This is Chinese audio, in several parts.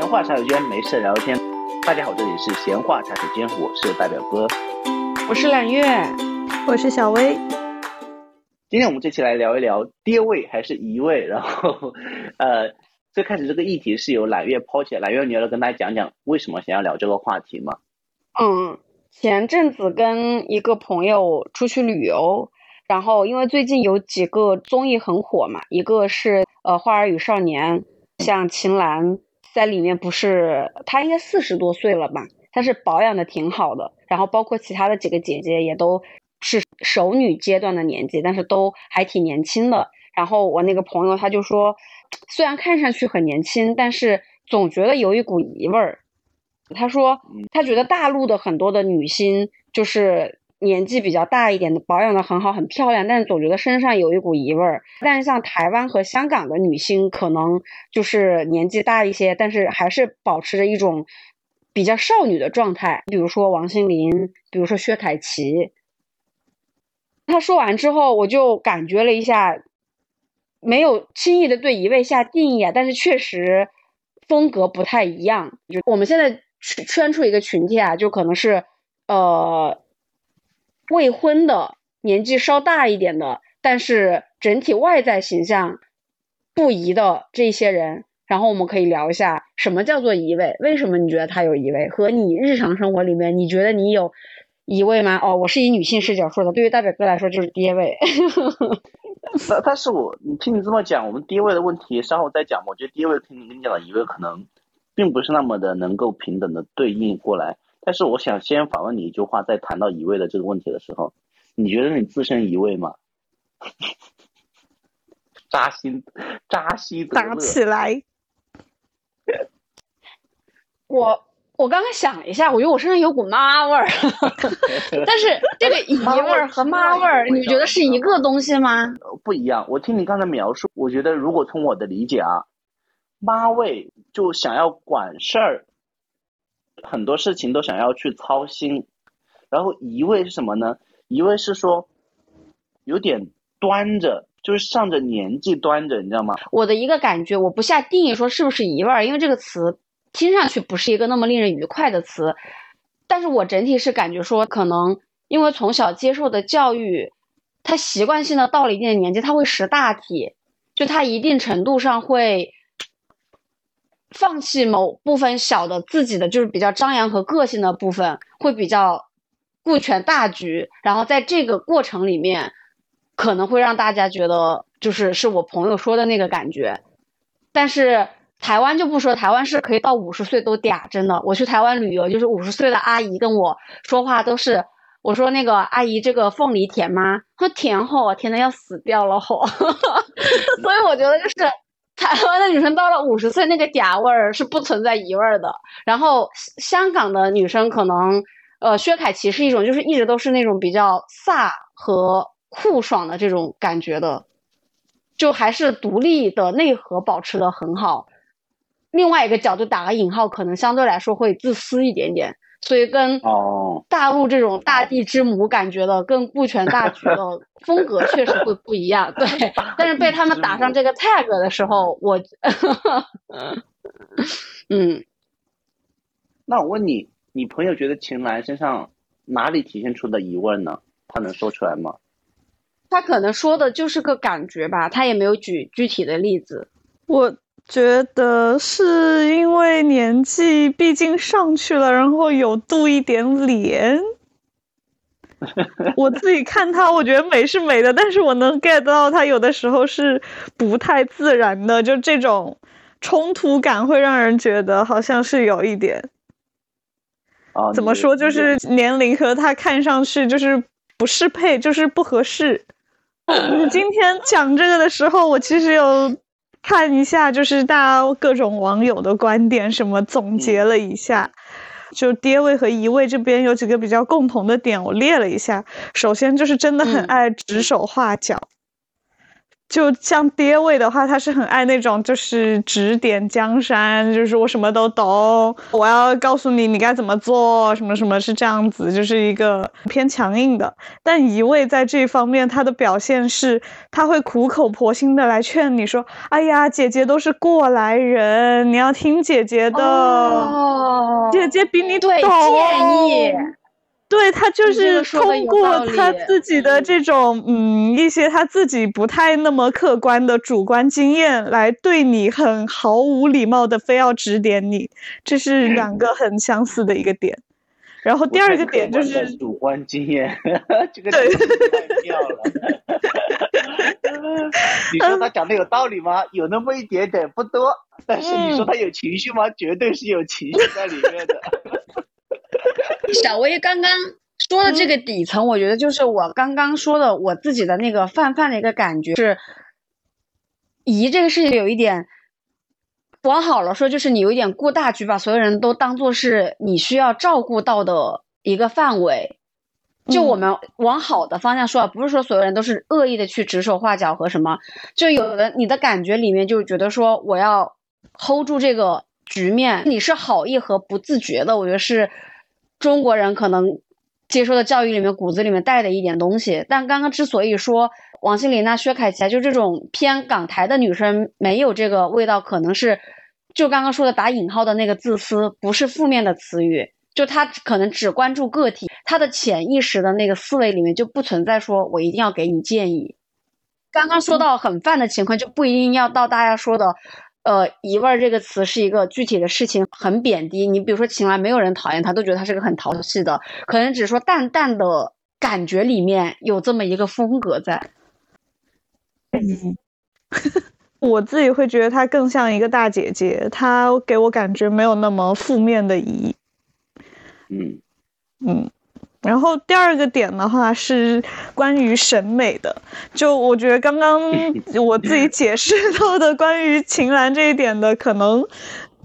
闲话茶水间，没事聊天。大家好，这里是闲话茶水间，我是大表哥，我是揽月，我是小薇。今天我们这期来聊一聊爹位还是移位。然后，呃，最开始这个议题是由揽月抛起来，揽月你要跟大家讲讲为什么想要聊这个话题吗？嗯，前阵子跟一个朋友出去旅游，然后因为最近有几个综艺很火嘛，一个是呃《花儿与少年》，像秦岚在里面不是她应该四十多岁了吧，她是保养的挺好的，然后包括其他的几个姐姐也都是熟女阶段的年纪，但是都还挺年轻的。然后我那个朋友他就说，虽然看上去很年轻，但是总觉得有一股姨味儿。他说，他觉得大陆的很多的女星就是年纪比较大一点的，保养的很好，很漂亮，但是总觉得身上有一股姨味儿。但是像台湾和香港的女星，可能就是年纪大一些，但是还是保持着一种比较少女的状态。比如说王心凌，比如说薛凯琪。他说完之后，我就感觉了一下，没有轻易的对一位下定义啊，但是确实风格不太一样。就我们现在。圈出一个群体啊，就可能是，呃，未婚的，年纪稍大一点的，但是整体外在形象不宜的这些人，然后我们可以聊一下什么叫做移位，为什么你觉得他有移位，和你日常生活里面你觉得你有移位吗？哦，我是以女性视角说的，对于大表哥来说就是爹位。但但是我你听你这么讲，我们爹位的问题稍后再讲。我觉得爹位听你跟你讲的移位可能。并不是那么的能够平等的对应过来，但是我想先反问你一句话，在谈到移位的这个问题的时候，你觉得你自身移位吗？扎心，扎心，扎起来。我我刚刚想了一下，我觉得我身上有股妈味儿，但是这个姨味儿和妈味儿，你觉得是一个东西吗？不一样。我听你刚才描述，我觉得如果从我的理解啊。妈味就想要管事儿，很多事情都想要去操心，然后一位是什么呢？一位是说有点端着，就是上着年纪端着，你知道吗？我的一个感觉，我不下定义说是不是一味儿，因为这个词听上去不是一个那么令人愉快的词，但是我整体是感觉说，可能因为从小接受的教育，他习惯性的到了一定的年纪，他会识大体，就他一定程度上会。放弃某部分小的自己的就是比较张扬和个性的部分，会比较顾全大局，然后在这个过程里面，可能会让大家觉得就是是我朋友说的那个感觉。但是台湾就不说，台湾是可以到五十岁都嗲，真的。我去台湾旅游，就是五十岁的阿姨跟我说话都是，我说那个阿姨这个凤梨甜吗？说甜吼，甜的要死掉了吼。所以我觉得就是。台湾的女生到了五十岁，那个嗲味儿是不存在姨味儿的。然后香港的女生可能，呃，薛凯琪是一种，就是一直都是那种比较飒和酷爽的这种感觉的，就还是独立的内核保持的很好。另外一个角度打个引号，可能相对来说会自私一点点。所以跟大陆这种大地之母感觉的更顾全大局的风格 确实会不一样，对。但是被他们打上这个 tag 的时候，我，嗯。那我问你，你朋友觉得秦岚身上哪里体现出的疑问呢？他能说出来吗？他可能说的就是个感觉吧，他也没有举具体的例子。我。觉得是因为年纪毕竟上去了，然后有度一点脸。我自己看他，我觉得美是美的，但是我能 get 到他有的时候是不太自然的，就这种冲突感会让人觉得好像是有一点。怎么说？就是年龄和他看上去就是不适配，就是不合适。今天讲这个的时候，我其实有。看一下，就是大家各种网友的观点，什么总结了一下，就爹位和姨位这边有几个比较共同的点，我列了一下。首先就是真的很爱指手画脚，就像爹味的话，他是很爱那种就是指点江山，就是我什么都懂，我要告诉你你该怎么做，什么什么是这样子，就是一个偏强硬的。但一味在这方面，他的表现是他会苦口婆心的来劝你说：“哎呀，姐姐都是过来人，你要听姐姐的，哦，姐姐比你懂。”对建议。对他就是通过他自己的这种嗯一些他自己不太那么客观的主观经验来对你很毫无礼貌的非要指点你，这是两个很相似的一个点。然后第二个点就是主观经验，这个太妙了。你说他讲的有道理吗？有那么一点点，不多。但是你说他有情绪吗？绝对是有情绪在里面的。小薇刚刚说的这个底层，我觉得就是我刚刚说的我自己的那个泛泛的一个感觉是，姨这个事情有一点，往好了说就是你有一点顾大局，把所有人都当做是你需要照顾到的一个范围。就我们往好的方向说，不是说所有人都是恶意的去指手画脚和什么，就有的你的感觉里面就觉得说我要 hold 住这个局面，你是好意和不自觉的，我觉得是。中国人可能接受的教育里面骨子里面带的一点东西，但刚刚之所以说王心凌、那薛凯琪啊就这种偏港台的女生没有这个味道，可能是就刚刚说的打引号的那个自私，不是负面的词语，就她可能只关注个体，她的潜意识的那个思维里面就不存在说我一定要给你建议。刚刚说到很泛的情况，就不一定要到大家说的。呃，姨味儿这个词是一个具体的事情，很贬低。你比如说，秦岚，没有人讨厌她，都觉得她是个很淘气的，可能只是说淡淡的感觉里面有这么一个风格在。嗯，我自己会觉得她更像一个大姐姐，她给我感觉没有那么负面的姨。嗯嗯。然后第二个点的话是关于审美的，就我觉得刚刚 我自己解释到的关于秦岚这一点的，可能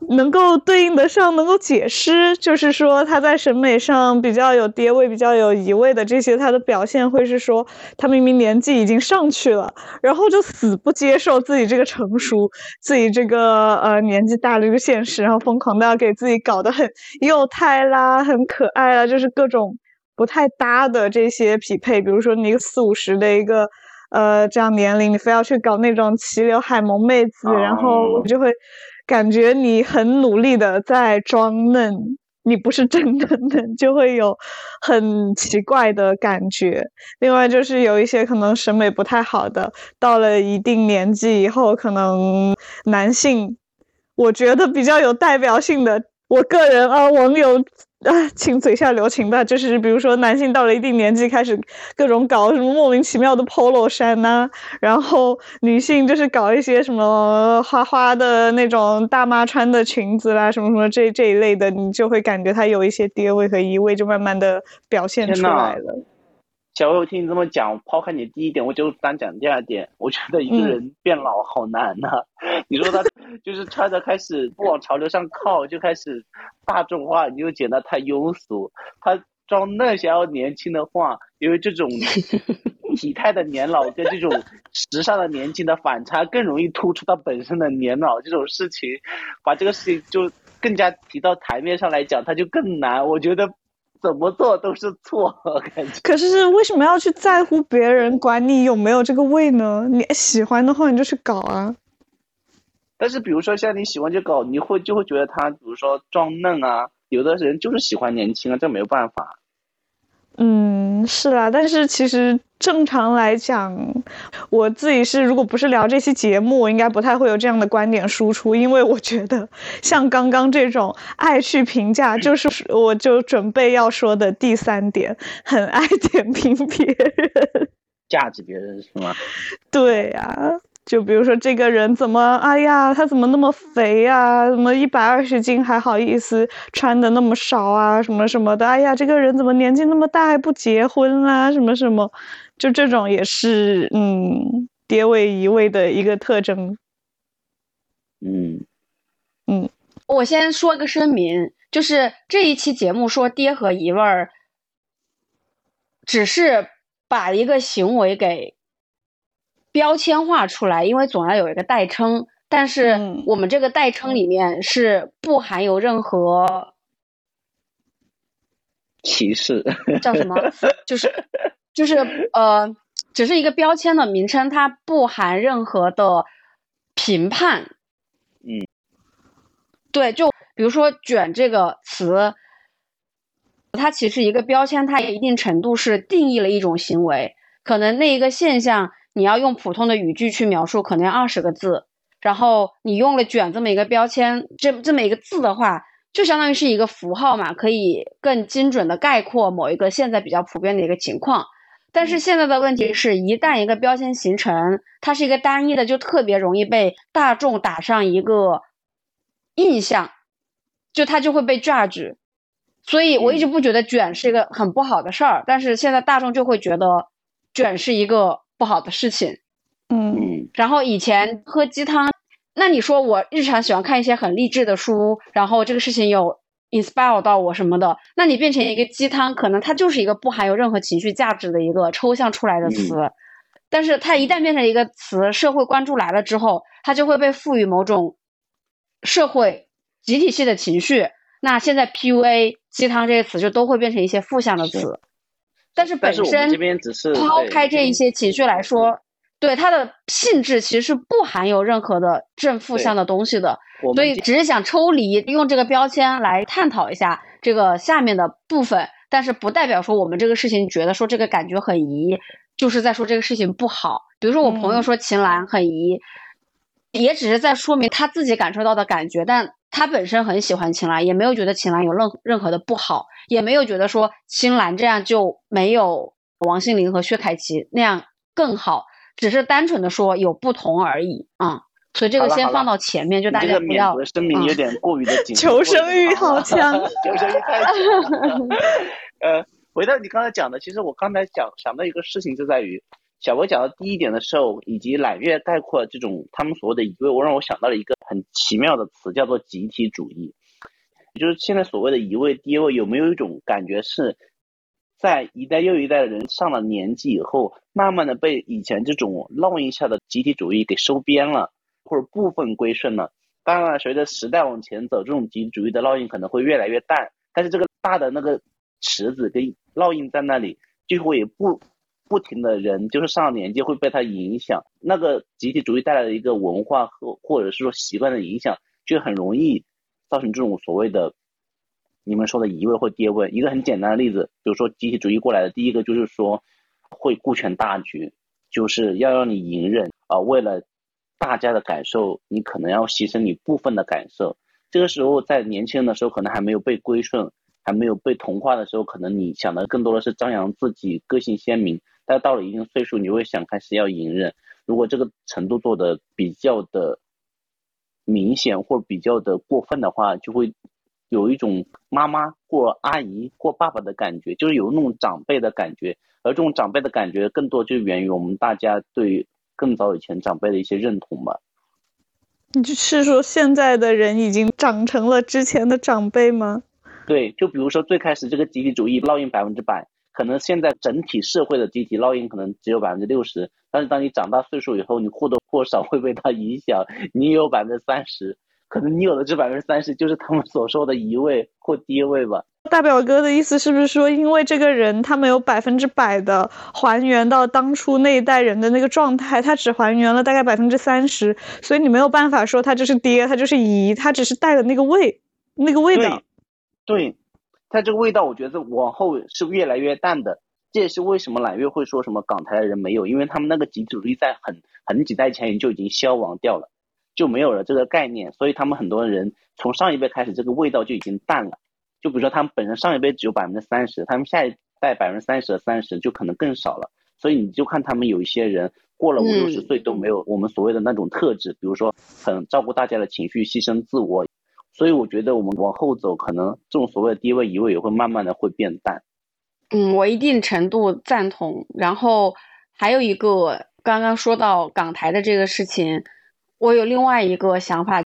能够对应得上，能够解释，就是说她在审美上比较有跌位，比较有移位的这些，她的表现会是说，她明明年纪已经上去了，然后就死不接受自己这个成熟，自己这个呃年纪大了这个现实，然后疯狂的要给自己搞得很幼态啦，很可爱啦，就是各种。不太搭的这些匹配，比如说你一个四五十的一个，呃，这样年龄，你非要去搞那种齐刘海萌妹子，然后我就会感觉你很努力的在装嫩，你不是真的嫩，就会有很奇怪的感觉。另外就是有一些可能审美不太好的，到了一定年纪以后，可能男性，我觉得比较有代表性的，我个人啊，网友。啊，请嘴下留情吧。就是比如说，男性到了一定年纪，开始各种搞什么莫名其妙的 polo 衫呐，然后女性就是搞一些什么花花的那种大妈穿的裙子啦，什么什么这这一类的，你就会感觉它有一些爹味和姨味，就慢慢的表现出来了。小薇，我听你这么讲，抛开你第一点，我就单讲第二点。我觉得一个人变老好难呐。你说他就是穿着开始不往潮流上靠，就开始大众化，你就觉得太庸俗。他装嫩想要年轻的话，因为这种 体态的年老跟这种时尚的年轻的反差，更容易突出他本身的年老。这种事情，把这个事情就更加提到台面上来讲，他就更难。我觉得。怎么做都是错，感觉。可是为什么要去在乎别人管你有没有这个胃呢？你喜欢的话，你就去搞啊。但是，比如说像你喜欢就搞，你会就会觉得他，比如说装嫩啊，有的人就是喜欢年轻啊，这没有办法。嗯，是啦，但是其实正常来讲，我自己是如果不是聊这期节目，我应该不太会有这样的观点输出，因为我觉得像刚刚这种爱去评价，就是我就准备要说的第三点，很爱点评别人，价值别人是吗？对呀。就比如说这个人怎么，哎呀，他怎么那么肥呀？怎么一百二十斤还好意思穿的那么少啊？什么什么的，哎呀，这个人怎么年纪那么大还不结婚啦？什么什么，就这种也是，嗯，爹味姨味的一个特征。嗯嗯，我先说个声明，就是这一期节目说爹和姨味儿，只是把一个行为给。标签化出来，因为总要有一个代称。但是嗯我们这个代称里面是不含有任何歧视，叫什么，就是就是呃，只是一个标签的名称，它不含任何的评判。嗯，对，就比如说“卷”这个词，它其实一个标签，它一定程度是定义了一种行为。可能那一个现象，你要用普通的语句去描述，可能要二十个字。然后你用了“卷”这么一个标签，这这么一个字的话，就相当于是一个符号嘛，可以更精准的概括某一个现在比较普遍的一个情况。但是现在的问题是，一旦一个标签形成，它是一个单一的，就特别容易被大众打上一个印象，就它就会被 judge。所以我一直不觉得卷是一个很不好的事儿，但是现在大众就会觉得卷是一个不好的事情。嗯嗯然后以前喝鸡汤，那你说我日常喜欢看一些很励志的书，然后这个事情有 inspire 到我什么的，那你变成一个鸡汤，可能它就是一个不含有任何情绪价值的一个抽象出来的词。但是它一旦变成一个词，社会关注来了之后，它就会被赋予某种社会集体性的情绪。那现在 PUA、鸡汤这些词就都会变成一些负向的词。但是本身这边只是抛开这一些情绪来说，对它的性质其实是不含有任何的正负向的东西的，所以只是想抽离用这个标签来探讨一下这个下面的部分，但是不代表说我们这个事情觉得说这个感觉很疑，就是在说这个事情不好。比如说我朋友嗯说秦岚很疑，也只是在说明他自己感受到的感觉，但他本身很喜欢秦岚，也没有觉得秦岚有任任何的不好，也没有觉得说秦岚这样就没有王心凌和薛凯琪那样更好，只是单纯的说有不同而已啊、所以这个先放到前面，就大家不要责声明嗯有点过于的紧，求生欲好强 求生欲太强。呃，回到你刚才讲的，其实我刚才讲想到一个事情，就在于小薇讲到第一点的时候，以及揽月概括这种他们所谓的一位，我让我想到了一个很奇妙的词，叫做集体主义。就是现在所谓的一位、第一位，有没有一种感觉是，在一代又一代的人上了年纪以后，慢慢的被以前这种烙印下的集体主义给收编了，或者部分归顺了。当然，随着时代往前走，这种集体主义的烙印可能会越来越淡，但是这个大的那个池子跟烙印在那里，最后也不不停的人，就是上了年纪会被它影响。那个集体主义带来的一个文化和或者是说习惯的影响，就很容易造成这种所谓的你们说的移位或跌位。一个很简单的例子，比如说集体主义过来的，第一个就是说会顾全大局，就是要让你隐忍啊、为了大家的感受，你可能要牺牲你部分的感受。这个时候在年轻人的时候，可能还没有被归顺，还没有被同化的时候，可能你想的更多的是张扬自己，个性鲜明。但到了一定岁数，你会想开始要隐忍。如果这个程度做的比较的明显或比较的过分的话，就会有一种妈妈或阿姨或爸爸的感觉，就是有那种长辈的感觉。而这种长辈的感觉，更多就源于我们大家对更早以前长辈的一些认同吧。你是说现在的人已经长成了之前的长辈吗？对，就比如说最开始这个集体主义烙印百分之百，可能现在整体社会的集体烙印可能只有百分之六十，但是当你长大岁数以后，你或多或少会被它影响，你有百分之三十，可能你有的这百分之三十就是他们所说的移位或低位吧。大表哥的意思是不是说，因为这个人他没有百分之百的还原到当初那一代人的那个状态，他只还原了大概百分之三十，所以你没有办法说他就是爹，他就是姨，他只是带了那个味，那个味道对。，对，它这个味道，我觉得往后是越来越淡的。这也是为什么揽月会说什么港台的人没有，因为他们那个集体主义在很很几代前就已经消亡掉了，就没有了这个概念，所以他们很多人从上一辈开始，这个味道就已经淡了。就比如说他们本身上一辈只有百分之三十，他们下一代百分之三十的三十就可能更少了。所以你就看他们有一些人过了五六十嗯岁都没有我们所谓的那种特质，比如说很照顾大家的情绪，牺牲自我。所以我觉得我们往后走，可能这种所谓的低位移位也会慢慢的会变淡。嗯，我一定程度赞同。然后还有一个，刚刚说到港台的这个事情，我有另外一个想法，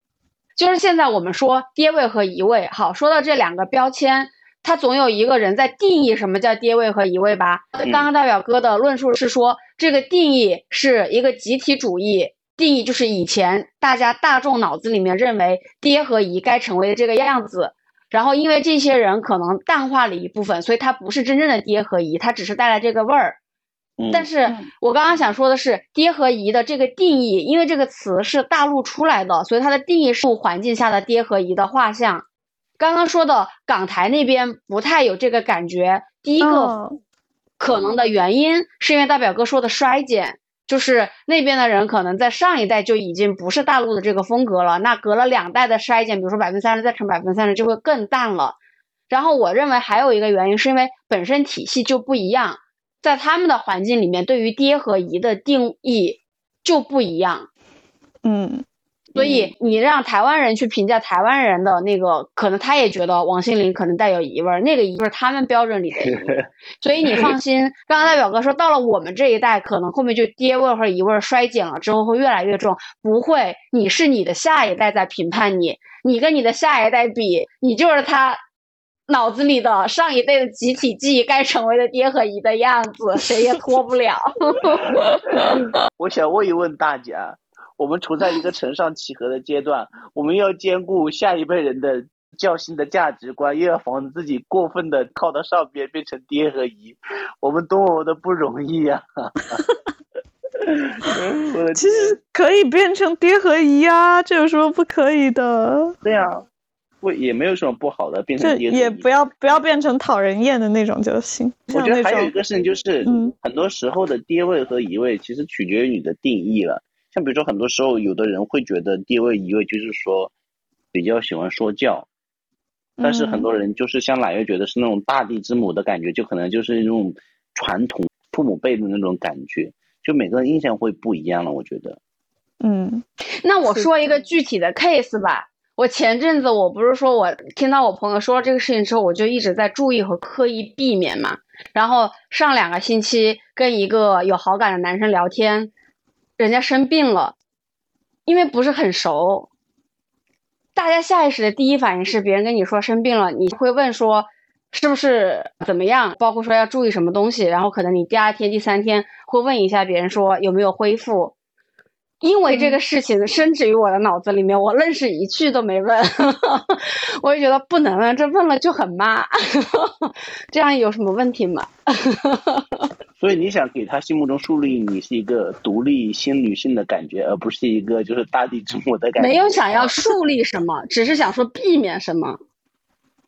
就是现在我们说跌位和移位，好，说到这两个标签，它总有一个人在定义什么叫跌位和移位吧。嗯刚刚大表哥的论述是说，这个定义是一个集体主义定义，就是以前大家大众脑子里面认为爹和姨该成为的这个样子。然后因为这些人可能淡化了一部分，所以他不是真正的爹和姨，他只是带来这个味儿。但是我刚刚想说的是，爹和姨的这个定义，因为这个词是大陆出来的，所以它的定义是环境下的爹和姨的画像。刚刚说的港台那边不太有这个感觉，第一个可能的原因是因为大表哥说的衰减，就是那边的人可能在上一代就已经不是大陆的这个风格了，那隔了两代的筛减，比如说百分之三十再乘百分之三十就会更淡了。然后我认为还有一个原因是因为本身体系就不一样。在他们的环境里面，对于爹和姨的定义就不一样，嗯，所以你让台湾人去评价台湾人的那个，可能他也觉得王心凌可能带有疑味儿，那个疑不是他们标准里的姨。所以你放心，刚刚大表哥说到了我们这一代，可能后面就爹味儿和姨味儿衰减了之后会越来越重，不会，你是你的下一代在评判你，你跟你的下一代比，你就是他。脑子里的上一辈的集体记忆该成为的爹和姨的样子，谁也脱不了。我想问一问大家，我们处在一个承上启合的阶段，我们要兼顾下一辈人的较新的价值观，又要防止自己过分的靠到上边变成爹和姨，我们多么的不容易呀！其实可以变成爹和姨啊，这有什么不可以的？对呀。不也没有什么不好的，变成也不要不要变成讨人厌的那种就行。我觉得还有一个事情就是，很多时候的爹位和姨位其实取决于你的定义了。像比如说，很多时候有的人会觉得地位一位就是说比较喜欢说教，但是很多人就是像奶月觉得是那种大地之母的感觉，就可能就是那种传统父母辈的那种感觉，就每个人印象会不一样了。我觉得，嗯，那我说一个具体的 case 吧。我前阵子我不是说我听到我朋友说了这个事情之后，我就一直在注意和刻意避免嘛。然后上两个星期跟一个有好感的男生聊天，人家生病了，因为不是很熟，大家下意识的第一反应是别人跟你说生病了，你会问说是不是怎么样，包括说要注意什么东西，然后可能你第二天、第三天会问一下别人说有没有恢复。因为这个事情深植于我的脑子里面，我愣是一句都没问，我就觉得不能啊，这问了就很妈，这样有什么问题吗？所以你想给他心目中树立你是一个独立新女性的感觉，而不是一个就是大地之母的感觉。没有想要树立什么，只是想说避免什么，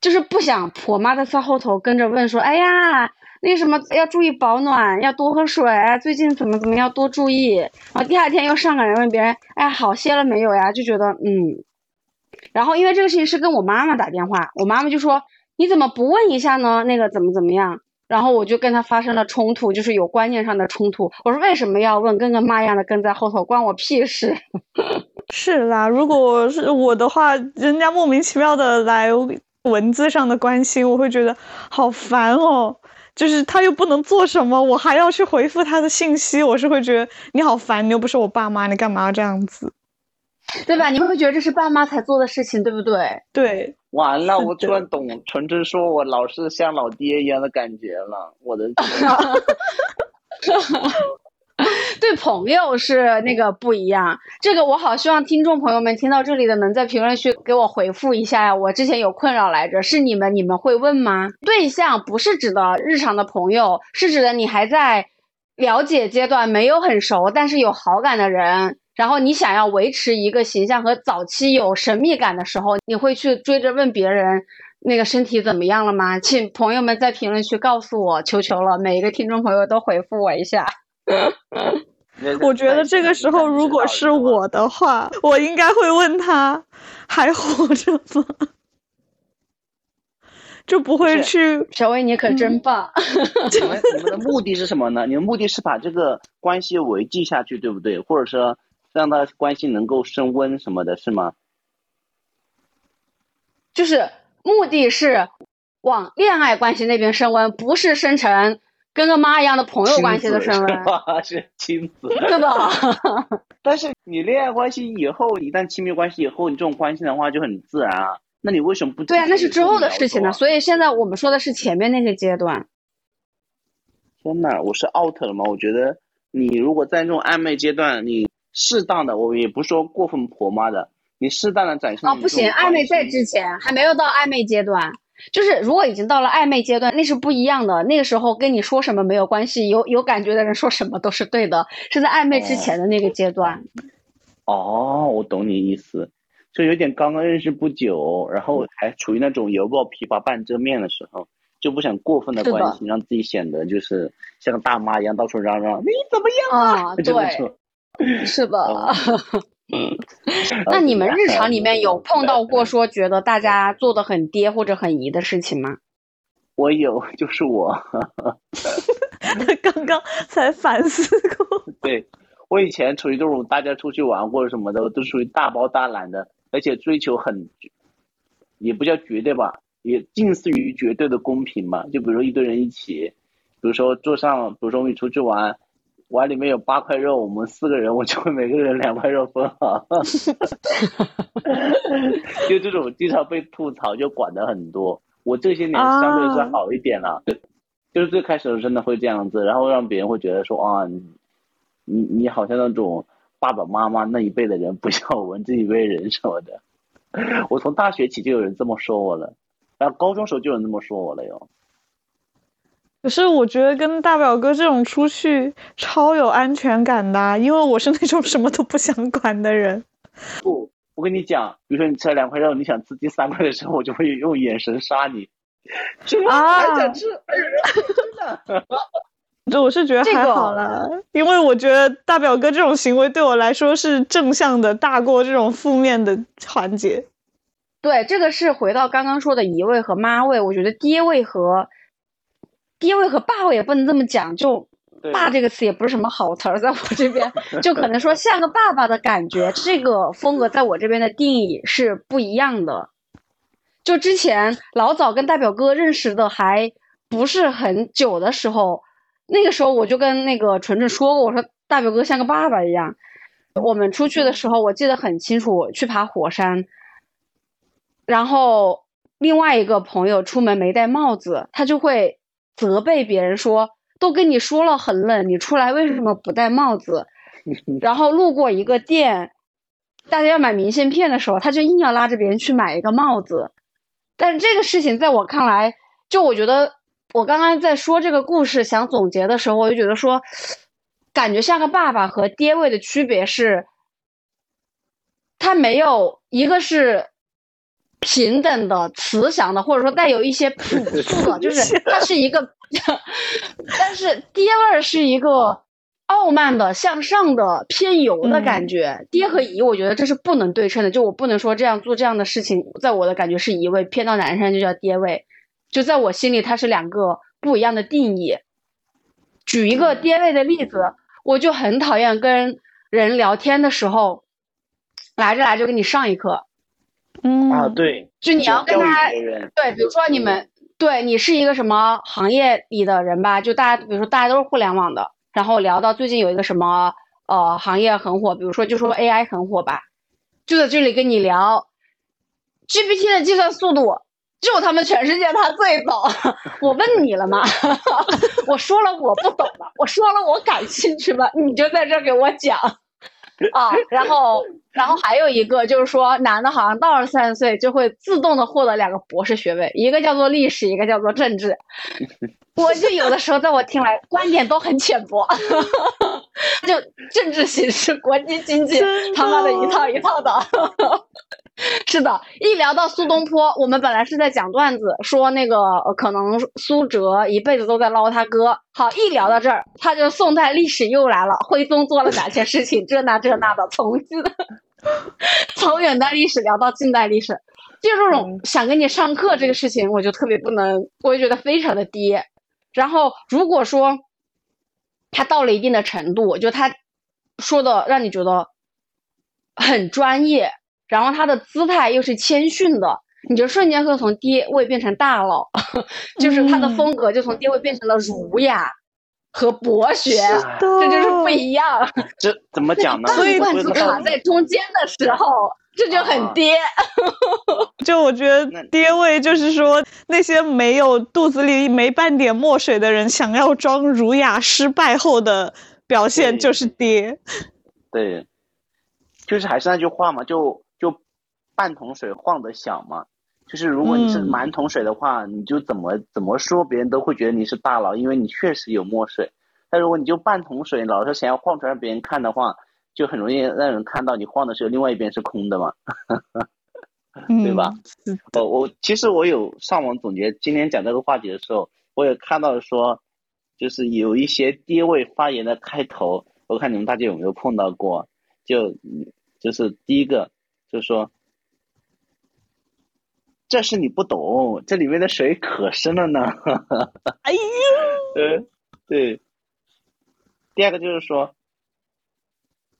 就是不想婆妈的在后头跟着问说，哎呀。那什么要注意保暖，要多喝水。最近怎么怎么要多注意。然后第二天又上赶着问别人，哎，好些了没有呀？就觉得嗯。然后因为这个事情是跟我妈妈打电话，我妈妈就说你怎么不问一下呢？那个怎么怎么样？然后我就跟她发生了冲突，就是有观念上的冲突。我说为什么要问？跟个妈一样的跟在后头，关我屁事。是啦，如果是我的话，人家莫名其妙的来文字上的关心，我会觉得好烦哦。就是他又不能做什么，我还要去回复他的信息，我是会觉得你好烦，你又不是我爸妈，你干嘛要这样子，对吧？你会觉得这是爸妈才做的事情，对不对？对，完了，我突然懂纯真说我老是像老爹一样的感觉了，我的。对朋友是那个不一样，这个我好希望听众朋友们听到这里的能在评论区给我回复一下呀。我之前有困扰来着，是你们你们会问吗？对象不是指的日常的朋友，是指的你还在了解阶段，没有很熟，但是有好感的人。然后你想要维持一个形象和早期有神秘感的时候，你会去追着问别人那个身体怎么样了吗？请朋友们在评论区告诉我，求求了，每一个听众朋友都回复我一下。我觉得这个时候，如果是我的话，我应该会问他还活着吗？就不会去。小薇，你可真棒！你们你们的目的是什么呢？你们目的是把这个关系维系下去，对不对？或者说让他关系能够升温什么的，是吗？就是目的是往恋爱关系那边升温，不是生成。跟个妈一样的朋友关系的身份 是亲子，对吧？但是你恋爱关系以后，一旦亲密关系以后，你这种关系的话就很自然啊。那你为什么不？对啊，那是之后的事情呢。所以现在我们说的是前面那个阶段。天呐，我是 out 了吗？我觉得你如果在这种暧昧阶段，你适当的，我也不说过分婆妈的，你适当的展现哦，不行，暧昧在之前还没有到暧昧阶段，就是如果已经到了暧昧阶段，那是不一样的。那个时候跟你说什么没有关系，有有感觉的人说什么都是对的，是在暧昧之前的那个阶段。哦，我懂你意思，就有点刚刚认识不久，然后还处于那种犹抱琵琶半遮面的时候，就不想过分的关心，让自己显得就是像个大妈一样到处嚷嚷你怎么样啊？对，是的。嗯，那你们日常里面有碰到过说觉得大家做的很爹或者很姨的事情吗？我有，就是我。他刚刚才反思过。对。我以前处于这种大家出去玩或者什么的，都属于大包大揽的，而且追求很，也不叫绝对吧，也近似于绝对的公平嘛。就比如说一堆人一起，比如说坐上，比如说我们出去玩，碗里面有八块肉，我们四个人，我就会每个人两块肉分好。就这种经常被吐槽，就管的很多。我这些年相对是好一点了，就是最开始真的会这样子，然后让别人会觉得说啊。你你好像那种爸爸妈妈那一辈的人不像我们这一辈人什么的，我从大学起就有人这么说我了，然后高中时候就有人这么说我了哟。可是我觉得跟大表哥这种出去超有安全感的，因为我是那种什么都不想管的人。不，我跟你讲，比如说你吃了两块肉，你想吃第三块的时候，我就会用眼神杀你。啊！还想吃？真的。这我是觉得还好啦，因为我觉得大表哥这种行为对我来说是正向的，大过这种负面的环节。对，这个是回到刚刚说的姨位和妈位，我觉得爹位和爹味和爸味也不能这么讲，就爸这个词也不是什么好词儿，在我这边 就可能说像个爸爸的感觉，这个风格在我这边的定义是不一样的。就之前老早跟大表哥认识的还不是很久的时候。那个时候我就跟那个纯纯说过，我说大表哥像个爸爸一样。我们出去的时候，我记得很清楚，去爬火山。然后另外一个朋友出门没戴帽子，他就会责备别人说：“都跟你说了很冷，你出来为什么不戴帽子？”然后路过一个店，大家要买明信片的时候，他就硬要拉着别人去买一个帽子。但是这个事情在我看来，就我觉得。我刚刚在说这个故事，想总结的时候，我就觉得说，感觉像个爸爸和爹位的区别是，他没有一个是平等的、慈祥的，或者说带有一些朴素的，就是 它是一个，但是爹味是一个傲慢的、向上的、偏油的感觉。爹和姨，我觉得这是不能对称的，就我不能说这样做这样的事情，在我的感觉是姨位，偏到男生就叫爹味。就在我心里，它是两个不一样的定义。举一个爹味的例子，我就很讨厌跟人聊天的时候，来着来着给你上一课。嗯啊，对，就你要跟他对，比如说你们对你是一个什么行业里的人吧，就大家比如说大家都是互联网的，然后聊到最近有一个什么呃行业很火，比如说就说 AI 很火吧，就在这里跟你聊 GPT 的计算速度。就他们全世界他最懂，我问你了吗？我说了我不懂的，我说了我感兴趣吗？你就在这给我讲 啊。然后，然后还有一个就是说，男的好像到了三十岁就会自动的获得两个博士学位，一个叫做历史，一个叫做政治。我就有的时候在我听来，观点都很浅薄，就政治形势、国际经济，他妈的一套一套的。是的，一聊到苏东坡，我们本来是在讲段子，说那个可能苏辙一辈子都在捞他哥。好，一聊到这儿，他就宋代历史又来了，徽宗做了哪些事情，这那这那的，从从远代历史聊到近代历史，就这种想跟你上课这个事情，我就特别不能，我就觉得非常的低。然后如果说他到了一定的程度，就他说的让你觉得很专业。然后他的姿态又是谦逊的，你就瞬间会从爹位变成大佬，就是他的风格就从爹位变成了儒雅和博学，这就是不一样。这怎么讲呢？所以卡在中间的时候，这就很爹。就我觉得爹位就是说那些没有肚子里没半点墨水的人，想要装儒雅失败后的表现就是爹。对，就是还是那句话嘛，就就半桶水晃得响嘛。就是如果你是满桶水的话，你就怎么怎么说，别人都会觉得你是大佬，因为你确实有墨水。但如果你就半桶水，老是想要晃出来让别人看的话，就很容易让人看到你晃的时候，另外一边是空的嘛，对吧？哦，我其实我有上网总结今天讲这个话题的时候，我也看到说，就是有一些低位发言的开头，我看你们大家有没有碰到过？就就是第一个就是说。这是你不懂，这里面的水可深了呢。哎呦，嗯，对。第二个就是说，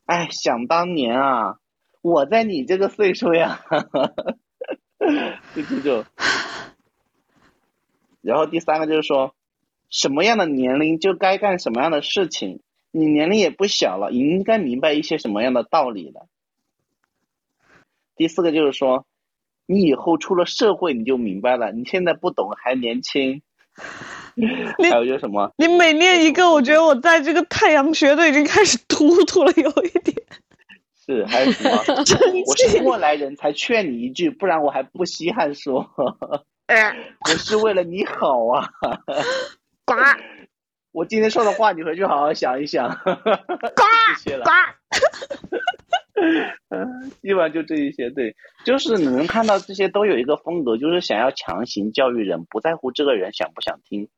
哎，想当年啊，我在你这个岁数呀，就这种。然后第三个就是说，什么样的年龄就该干什么样的事情，你年龄也不小了，应该明白一些什么样的道理了。第四个就是说。你以后出了社会，你就明白了。你现在不懂，还年轻。还有就是什么？你每念一个，我觉得我在这个太阳穴都已经开始突突了，有一点。是还有什么？我是过来人才劝你一句，不然我还不稀罕说。我是为了你好啊。呱！我今天说的话，你回去好好想一想。呱！谢谢了。嗯，基本上就这一些，对，就是你能看到这些都有一个风格，就是想要强行教育人，不在乎这个人想不想听。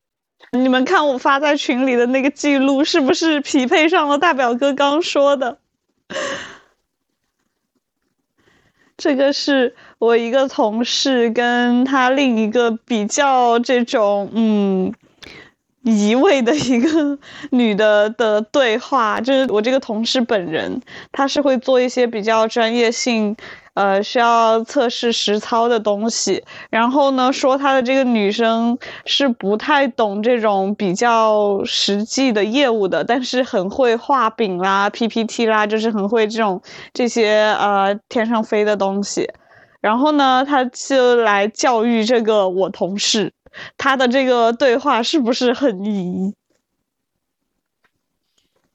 你们看我发在群里的那个记录，是不是匹配上了大表哥刚说的？这个是我一个同事跟他另一个比较这种，嗯。一位的一个女的的对话，就是我这个同事本人，她是会做一些比较专业性，呃，需要测试实操的东西。然后呢，说她的这个女生是不太懂这种比较实际的业务的，但是很会画饼啦、PPT 啦，就是很会这种这些呃天上飞的东西。然后呢，他就来教育这个我同事。他的这个对话是不是很疑？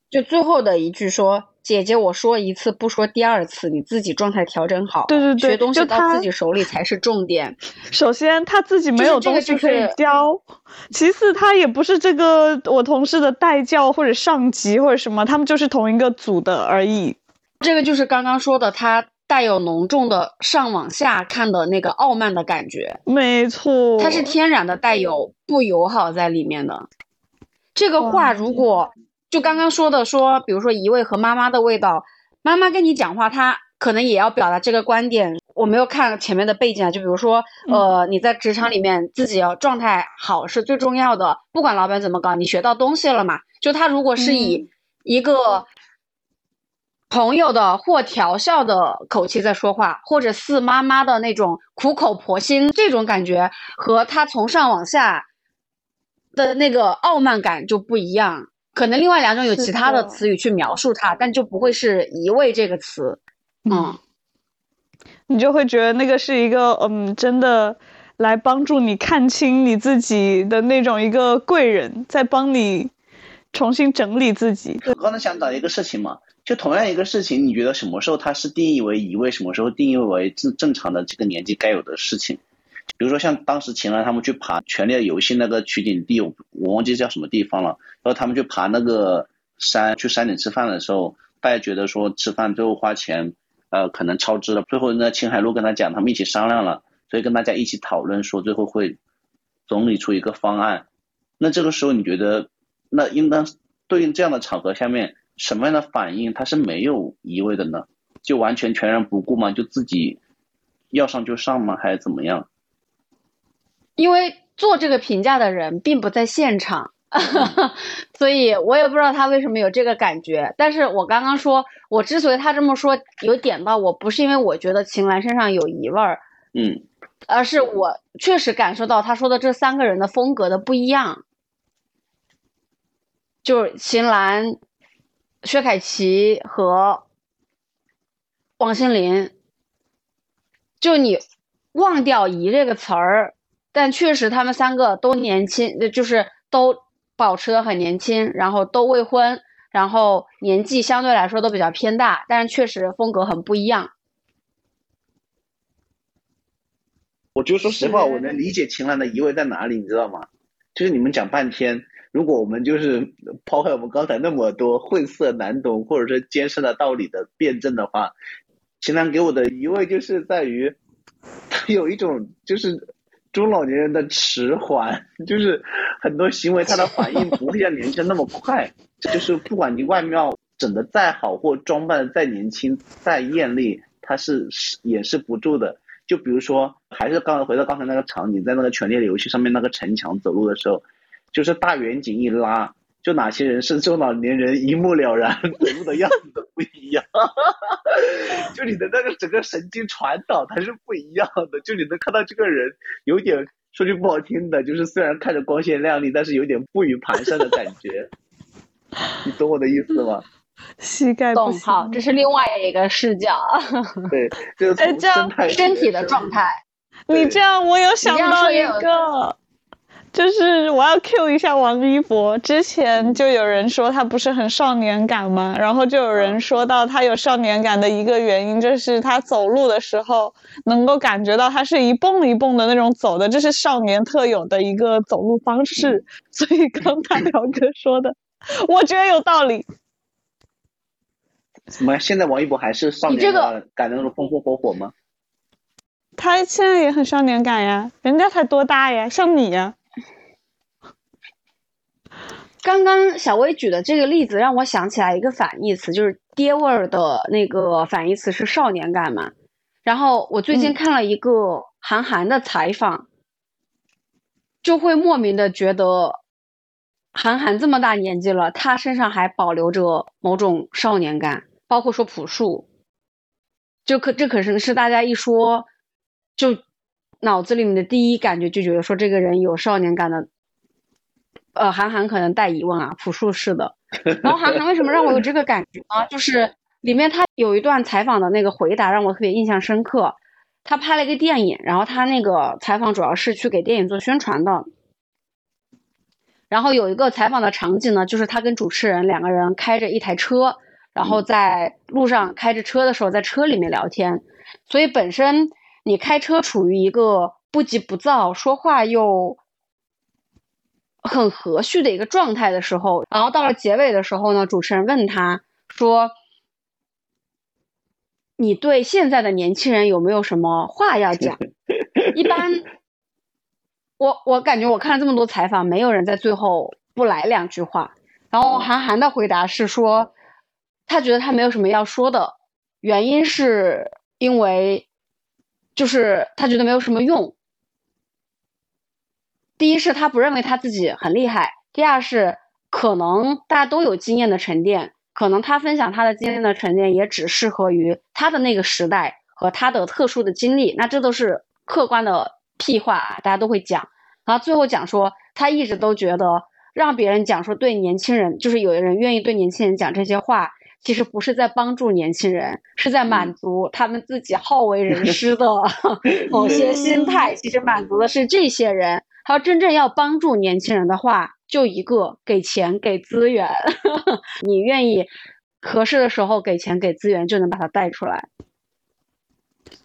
就最后的一句说：“姐姐，我说一次不说第二次，你自己状态调整好。”对对对，学东西到自己手里才是重点。首先他自己没有东西可以教，其次他也不是这个我同事的代教或者上级或者什么，他们就是同一个组的而已。这个就是刚刚说的他。带有浓重的上往下看的那个傲慢的感觉，没错，它是天然的带有不友好在里面的。这个话如果就刚刚说的说，比如说一味和妈妈的味道，妈妈跟你讲话，她可能也要表达这个观点。我没有看前面的背景啊，就比如说，呃，你在职场里面自己要状态好是最重要的，不管老板怎么搞，你学到东西了嘛？就他如果是以一个。朋友的或调笑的口气在说话，或者似妈妈的那种苦口婆心，这种感觉和他从上往下的那个傲慢感就不一样。可能另外两种有其他的词语去描述他，但就不会是一味这个词。嗯，你就会觉得那个是一个嗯，真的来帮助你看清你自己的那种一个贵人，在帮你重新整理自己。我刚才想到一个事情嘛。就同样一个事情，你觉得什么时候它是定义为一位，什么时候定义为正正常的这个年纪该有的事情？比如说像当时秦岚他们去爬《权力的游戏》那个取景地，我我忘记叫什么地方了。然后他们去爬那个山，去山顶吃饭的时候，大家觉得说吃饭最后花钱，呃，可能超支了。最后呢，秦海璐跟他讲，他们一起商量了，所以跟大家一起讨论说，最后会总理出一个方案。那这个时候你觉得，那应当对应这样的场合下面？什么样的反应他是没有疑问的呢？就完全全然不顾吗？就自己要上就上吗？还是怎么样？因为做这个评价的人并不在现场，所以我也不知道他为什么有这个感觉。但是我刚刚说，我之所以他这么说有点到我，不是因为我觉得秦岚身上有疑味儿，嗯，而是我确实感受到他说的这三个人的风格的不一样，就是秦岚。薛凯琪和王心凌，就你忘掉“姨”这个词儿，但确实他们三个都年轻，就是都保持的很年轻，然后都未婚，然后年纪相对来说都比较偏大，但是确实风格很不一样。我就说实话，我能理解秦岚的疑问在哪里，你知道吗？就是你们讲半天，如果我们就是抛开我们刚才那么多晦涩难懂或者说艰深的道理的辩证的话，秦岚给我的疑问就是在于，他 有一种就是中老年人的迟缓，就是很多行为他的反应不会像年轻人那么快，就是不管你外貌整的再好或装扮的再年轻再艳丽，他是是掩饰不住的。就比如说，还是刚回到刚才那个场景，在那个权力的游戏上面那个城墙走路的时候，就是大远景一拉，就哪些人是中老年人一目了然，走路的样子都不一样，就你的那个整个神经传导它是不一样的，就你能看到这个人有点说句不好听的，就是虽然看着光鲜亮丽，但是有点步履蹒跚的感觉，你懂我的意思吗？膝盖不懂，好，这是另外一个视角，对，就是这样身体的状态。你这样，我有想到一个，就是我要 Q 一下王一博。之前就有人说他不是很少年感嘛，然后就有人说到他有少年感的一个原因，就是他走路的时候能够感觉到他是一蹦一蹦的那种走的，这是少年特有的一个走路方式。所以刚才表哥说的，我觉得有道理。怎么现在王一博还是少年你这个感的那种风风火火吗？他现在也很少年感呀，人家才多大呀，像你呀。刚刚小薇举的这个例子让我想起来一个反义词，就是爹味儿的那个反义词是少年感嘛。然后我最近嗯看了一个韩寒的采访，就会莫名的觉得，韩寒这么大年纪了，他身上还保留着某种少年感，包括说朴树，就可这可是是大家一说，就脑子里面的第一感觉就觉得说这个人有少年感的。呃，韩寒可能带疑问啊，朴树是的。然后韩寒为什么让我有这个感觉呢？就是里面他有一段采访的那个回答让我特别印象深刻。他拍了一个电影，然后他那个采访主要是去给电影做宣传的。然后有一个采访的场景呢，就是他跟主持人两个人开着一台车，然后在路上开着车的时候，在车里面聊天。所以本身你开车处于一个不急不躁，说话又很和煦的一个状态的时候，然后到了结尾的时候呢，主持人问他说：“你对现在的年轻人有没有什么话要讲？”一般，我我感觉我看了这么多采访，没有人在最后不来两句话。然后韩寒的回答是说，他觉得他没有什么要说的，原因是因为就是他觉得没有什么用。第一是他不认为他自己很厉害，第二是可能大家都有经验的沉淀，可能他分享他的经验的沉淀也只适合于他的那个时代和他的特殊的经历，那这都是客观的屁话啊，大家都会讲。然后最后讲说，他一直都觉得让别人讲说对年轻人，就是有的人愿意对年轻人讲这些话，其实不是在帮助年轻人，是在满足他们自己好为人师的 某些心态。其实满足的是这些人。他要真正要帮助年轻人的话，就一个给钱给资源，你愿意合适的时候给钱给资源，就能把他带出来。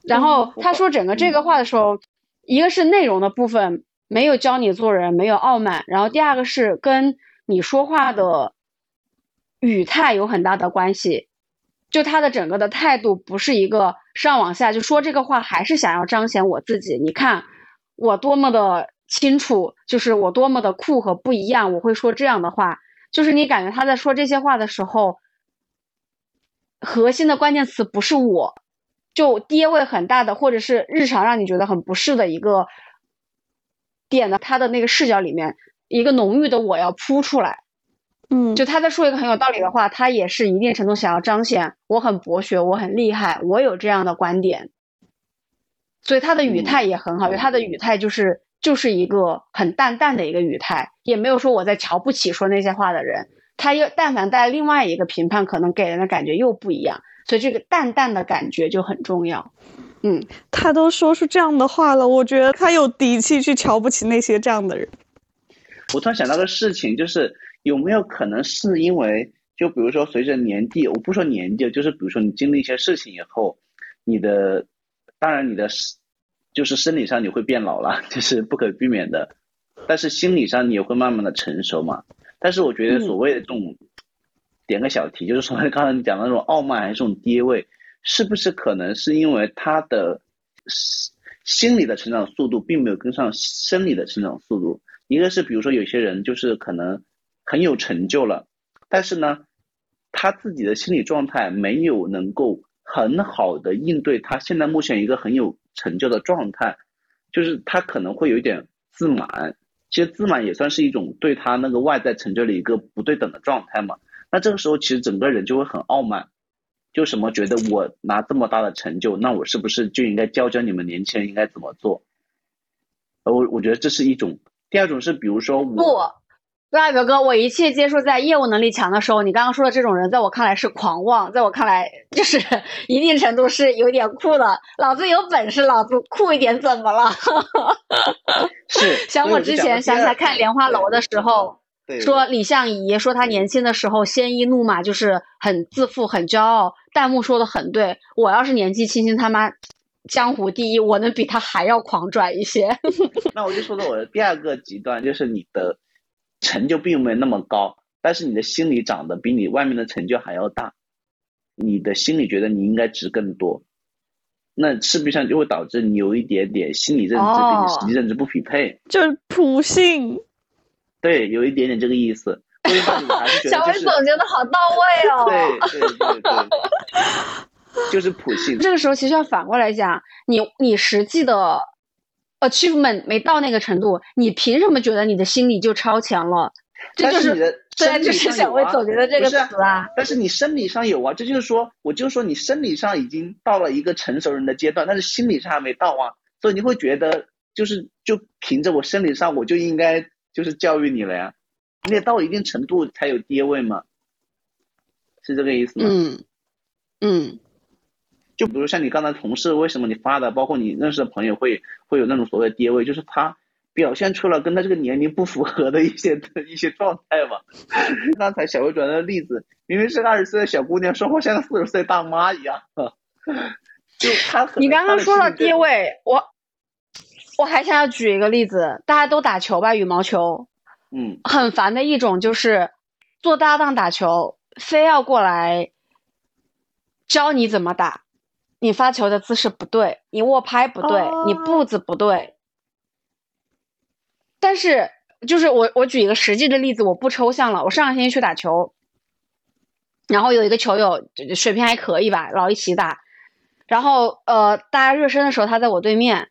然后他说整个这个话的时候，一个是内容的部分没有教你做人，没有傲慢，然后第二个是跟你说话的语态有很大的关系。就他的整个的态度不是一个上往下就说这个话，还是想要彰显我自己。你看我多么的。清楚，就是我多么的酷和不一样，我会说这样的话。就是你感觉他在说这些话的时候，核心的关键词不是我，就爹味很大的，或者是日常让你觉得很不适的一个点的，他的那个视角里面，一个浓郁的我要扑出来。嗯，就他在说一个很有道理的话，他也是一定程度想要彰显我很博学，我很厉害，我有这样的观点。所以他的语态也很好，因为他的语态就是。就是一个很淡淡的一个语态，也没有说我在瞧不起说那些话的人。他又但凡带另外一个评判，可能给人的感觉又不一样。所以这个淡淡的感觉就很重要。嗯，他都说出这样的话了，我觉得他有底气去瞧不起那些这样的人。我突然想到个事情，就是有没有可能是因为就比如说随着年纪，我不说年纪，就是比如说你经历一些事情以后，你的当然你的就是生理上你会变老了，这是不可避免的，但是心理上你也会慢慢的成熟嘛。但是我觉得所谓的这种点个小题，就是说刚才你讲的那种傲慢还是这种低位，是不是可能是因为他的心理的成长速度并没有跟上生理的成长速度？一个是比如说有些人就是可能很有成就了，但是呢。他自己的心理状态没有能够很好的应对他现在目前一个很有成就的状态，就是他可能会有一点自满，其实自满也算是一种对他那个外在成就的一个不对等的状态嘛。那这个时候其实整个人就会很傲慢，就什么觉得我拿这么大的成就，那我是不是就应该教教你们年轻人应该怎么做？我我觉得这是一种。第二种是比如说我。对啊，表哥，我一切接触在业务能力强的时候，你刚刚说的这种人，在我看来是狂妄，在我看来就是 一定程度是有点酷的。老子有本事，老子酷一点怎么了？是。想我之前想起来看《莲花楼》的时候，说李相夷说他年轻的时候鲜衣怒马，就是很自负、很骄傲。弹幕说的很对，我要是年纪轻轻他妈江湖第一，我能比他还要狂拽一些。那我就说到我的第二个极端，就是你的。成就并没有那么高，但是你的心里长得比你外面的成就还要大，你的心里觉得你应该值更多，那势必上就会导致你有一点点心理认知跟你实际认知不匹配，就是普信，对，有一点点这个意思。小伟总结的好到位哦，对对对对，就是普信。这个时候其实要反过来讲，你你实际的。Achievement 没到那个程度，你凭什么觉得你的心理就超强了？这就是你的对，就是小薇总结的这个词啊。但是你生理上有啊，这就是说，我就说你生理上已经到了一个成熟人的阶段，但是心理上还没到啊，所以你会觉得就是就凭着我生理上我就应该就是教育你了呀，你得到一定程度才有爹位嘛，是这个意思吗？嗯嗯。就比如像你刚才同事，为什么你发的，包括你认识的朋友会会有那种所谓的跌位，就是他表现出了跟他这个年龄不符合的一些 一些状态嘛。刚才小薇转的例子，明明是个二十岁的小姑娘，说话像个四十岁大妈一样。就他，你刚刚说到跌位，我我还想要举一个例子，大家都打球吧，羽毛球。嗯。很烦的一种就是做搭档打球，非要过来教你怎么打。你发球的姿势不对，你握拍不对，你步子不对。但是，就是我我举一个实际的例子，我不抽象了。我上个星期去打球，然后有一个球友水平还可以吧，老一起打。然后呃，大家热身的时候，他在我对面，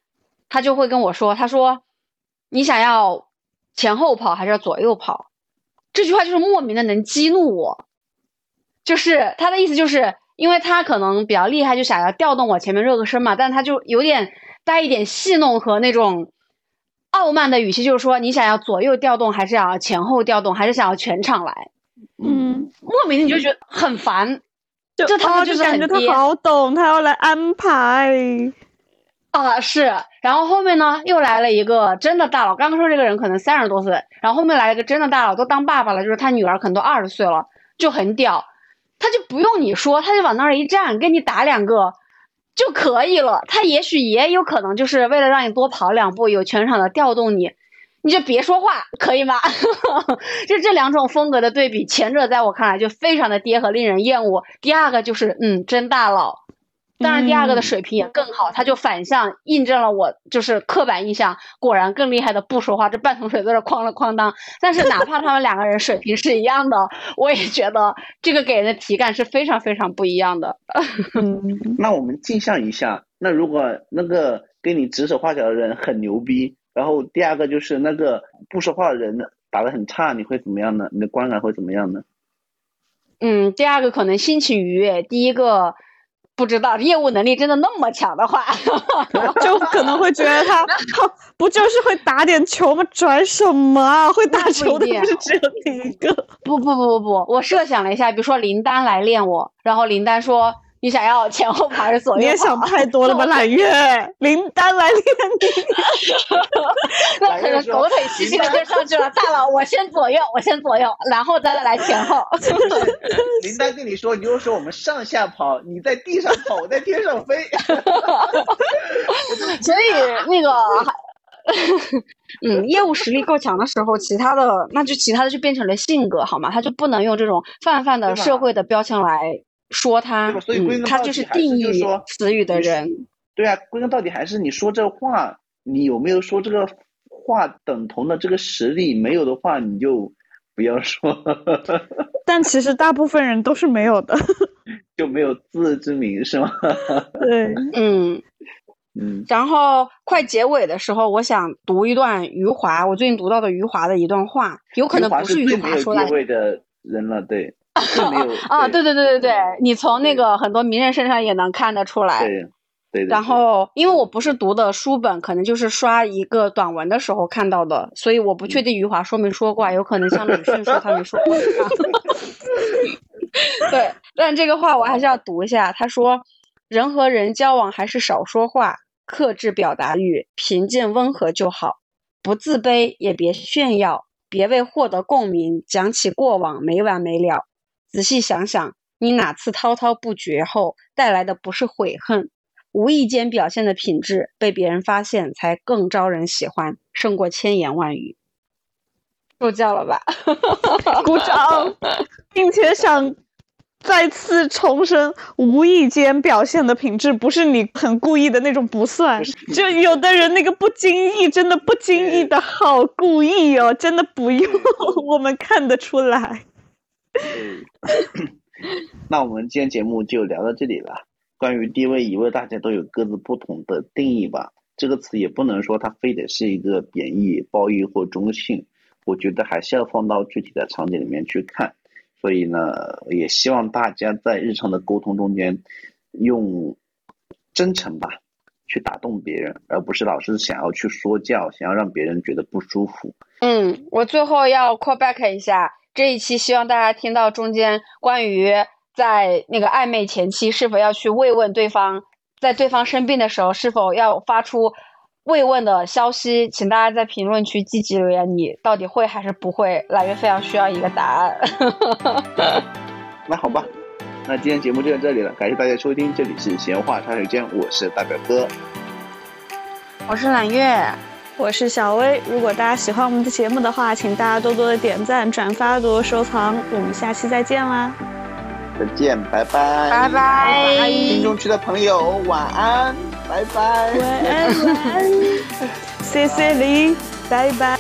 他就会跟我说：“他说你想要前后跑还是要左右跑？”这句话就是莫名的能激怒我，就是他的意思就是。因为他可能比较厉害，就想要调动我前面热个身嘛，但他就有点带一点戏弄和那种傲慢的语气，就是说你想要左右调动，还是想要前后调动，还是想要全场来？嗯，莫名你就觉得很烦，就他就感觉他好懂，他要来安排。啊，是，然后后面呢又来了一个真的大佬，刚刚说这个人可能三十多岁，然后后面来了个真的大佬，都当爸爸了，就是他女儿可能都二十岁了，就很屌。他就不用你说，他就往那儿一站，给你打两个就可以了。他也许也有可能就是为了让你多跑两步，有全场的调动你，你就别说话，可以吗？就这两种风格的对比，前者在我看来就非常的爹和令人厌恶，第二个就是嗯，真大佬。当然，第二个的水平也更好，他就反向印证了我就是刻板印象，果然更厉害的不说话，这半桶水在这哐了哐当。但是哪怕他们两个人水平是一样的，我也觉得这个给人的体感是非常非常不一样的。那我们镜像一下，那如果那个跟你指手画脚的人很牛逼，然后第二个就是那个不说话的人打得很差，你会怎么样呢？你的观感会怎么样呢？嗯，第二个可能心情愉悦，第一个。不知道业务能力真的那么强的话，就可能会觉得他不就是会打点球吗？转什么啊？会打球的不是只有你一个？不不不不不，我设想了一下，比如说林丹来练我，然后林丹说你想要前后跑还是左右跑？你也想太多了吧，揽月，林丹来练你，那可能狗腿兮兮的就上去了。大佬，我先左右，我先左右，然后再来前后。林丹跟你说，你就说我们上下跑，你在地上跑，我在天上飞。所以那个，嗯，业务实力够强的时候，其他的那就其他的就变成了性格，好吗？他就不能用这种泛泛的社会的标签来说他，所以归嗯，他就是定义词语的人。对啊，归根到底还是你说这话，你有没有说这个话等同的这个实力？没有的话，你就不要说。但其实大部分人都是没有的，就没有自知之明是吗？对，嗯嗯。然后快结尾的时候，我想读一段余华，我最近读到的余华的一段话，有可能不是余华说的。的人了，对。啊，对对对对对，你从那个很多名人身上也能看得出来。对。对，然后因为我不是读的书本，可能就是刷一个短文的时候看到的，所以我不确定余华说没说过，有可能像鲁迅说他没说过。对，但这个话我还是要读一下。他说：“人和人交往还是少说话，克制表达欲，平静温和就好，不自卑也别炫耀，别为获得共鸣讲起过往没完没了。仔细想想，你哪次滔滔不绝后带来的不是悔恨？”无意间表现的品质被别人发现，才更招人喜欢，胜过千言万语。受教了吧？鼓掌，并且想再次重申，无意间表现的品质不是你很故意的那种不算。就有的人那个不经意，真的不经意的好故意哦，真的不用，我们看得出来。那我们今天节目就聊到这里了。关于低位移位，大家都有各自不同的定义吧。这个词也不能说它非得是一个贬义、褒义或中性，我觉得还是要放到具体的场景里面去看。所以呢，也希望大家在日常的沟通中间，用真诚吧去打动别人，而不是老是想要去说教，想要让别人觉得不舒服。嗯，我最后要 call back 一下这一期，希望大家听到中间关于。在那个暧昧前期，是否要去慰问对方？在对方生病的时候，是否要发出慰问的消息？请大家在评论区积极留言，你到底会还是不会？揽月非常需要一个答案。那好吧，那今天节目就到这里了，感谢大家收听，这里是闲话茶水间，我是大表哥，我是揽月，我是小薇。如果大家喜欢我们的节目的话，请大家多多的点赞、转发、多多收藏。我们下期再见啦！再见，拜拜，拜拜，听众区的朋友晚安，拜拜，晚安，晚安，谢谢你，拜拜。